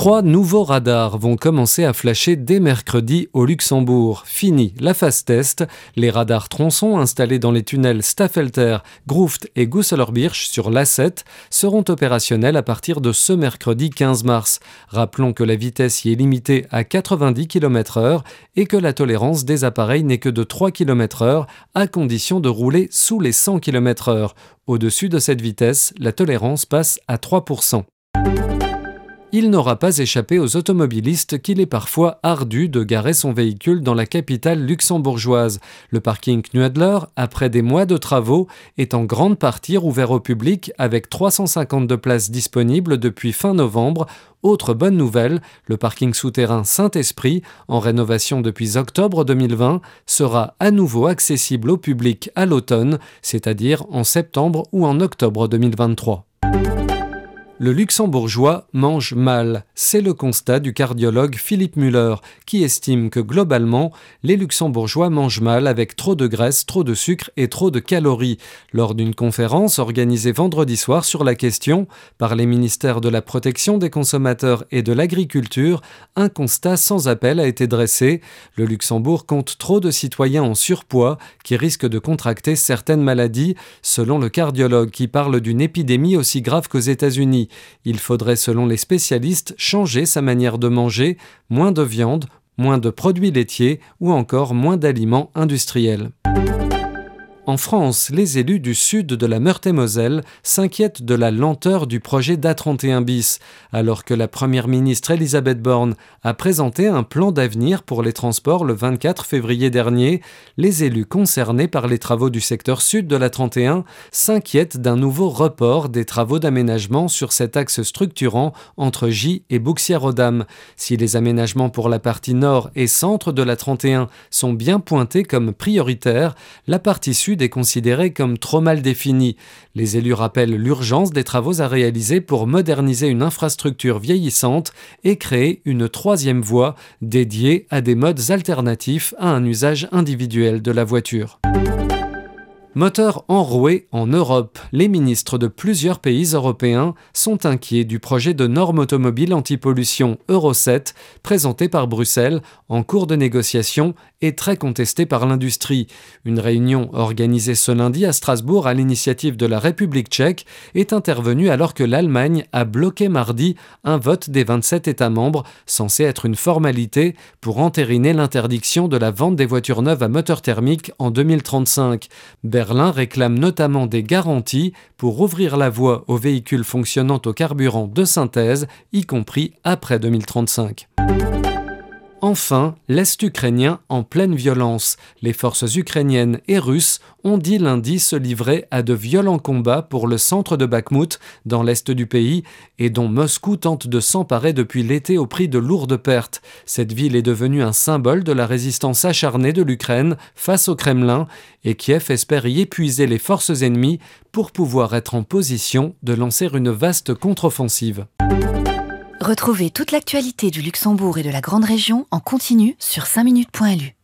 Trois nouveaux radars vont commencer à flasher dès mercredi au Luxembourg. Fini la phase test. Les radars tronçons installés dans les tunnels Staffelter, Gruft et Gusselorbirch sur l'A7 seront opérationnels à partir de ce mercredi 15 mars. Rappelons que la vitesse y est limitée à 90 km/h et que la tolérance des appareils n'est que de 3 km/h à condition de rouler sous les 100 km/h. Au-dessus de cette vitesse, la tolérance passe à 3% il n'aura pas échappé aux automobilistes qu'il est parfois ardu de garer son véhicule dans la capitale luxembourgeoise. Le parking Knuadler, après des mois de travaux, est en grande partie rouvert au public avec 352 places disponibles depuis fin novembre. Autre bonne nouvelle, le parking souterrain Saint-Esprit, en rénovation depuis octobre 2020, sera à nouveau accessible au public à l'automne, c'est-à-dire en septembre ou en octobre 2023 le luxembourgeois mange mal. C'est le constat du cardiologue Philippe Müller, qui estime que globalement, les luxembourgeois mangent mal avec trop de graisse, trop de sucre et trop de calories. Lors d'une conférence organisée vendredi soir sur la question par les ministères de la protection des consommateurs et de l'agriculture, un constat sans appel a été dressé. Le Luxembourg compte trop de citoyens en surpoids qui risquent de contracter certaines maladies, selon le cardiologue qui parle d'une épidémie aussi grave qu'aux États-Unis. Il faudrait, selon les spécialistes, changer sa manière de manger, moins de viande, moins de produits laitiers ou encore moins d'aliments industriels. En France, les élus du sud de la Meurthe-et-Moselle s'inquiètent de la lenteur du projet d'A31 bis, alors que la première ministre Elisabeth Borne a présenté un plan d'avenir pour les transports le 24 février dernier. Les élus concernés par les travaux du secteur sud de la 31 s'inquiètent d'un nouveau report des travaux d'aménagement sur cet axe structurant entre J et Bouxières-aux-Dames. Si les aménagements pour la partie nord et centre de la 31 sont bien pointés comme prioritaires, la partie sud est considérée comme trop mal définie. Les élus rappellent l'urgence des travaux à réaliser pour moderniser une infrastructure vieillissante et créer une troisième voie dédiée à des modes alternatifs à un usage individuel de la voiture. Moteur enroué en Europe, les ministres de plusieurs pays européens sont inquiets du projet de normes automobiles anti-pollution Euro 7 présenté par Bruxelles en cours de négociation et très contesté par l'industrie. Une réunion organisée ce lundi à Strasbourg à l'initiative de la République tchèque est intervenue alors que l'Allemagne a bloqué mardi un vote des 27 États membres censé être une formalité pour entériner l'interdiction de la vente des voitures neuves à moteur thermique en 2035. Berlin réclame notamment des garanties pour ouvrir la voie aux véhicules fonctionnant au carburant de synthèse, y compris après 2035. Enfin, l'Est ukrainien en pleine violence. Les forces ukrainiennes et russes ont dit lundi se livrer à de violents combats pour le centre de Bakhmut, dans l'Est du pays, et dont Moscou tente de s'emparer depuis l'été au prix de lourdes pertes. Cette ville est devenue un symbole de la résistance acharnée de l'Ukraine face au Kremlin, et Kiev espère y épuiser les forces ennemies pour pouvoir être en position de lancer une vaste contre-offensive. Retrouvez toute l'actualité du Luxembourg et de la Grande Région en continu sur 5minutes.lu.